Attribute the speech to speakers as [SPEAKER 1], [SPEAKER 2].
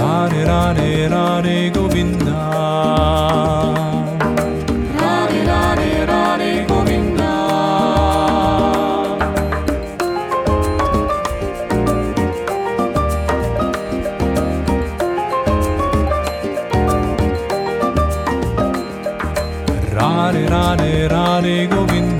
[SPEAKER 1] Radhe Radhe Radhe Govinda. Radhe Radhe Radhe Govinda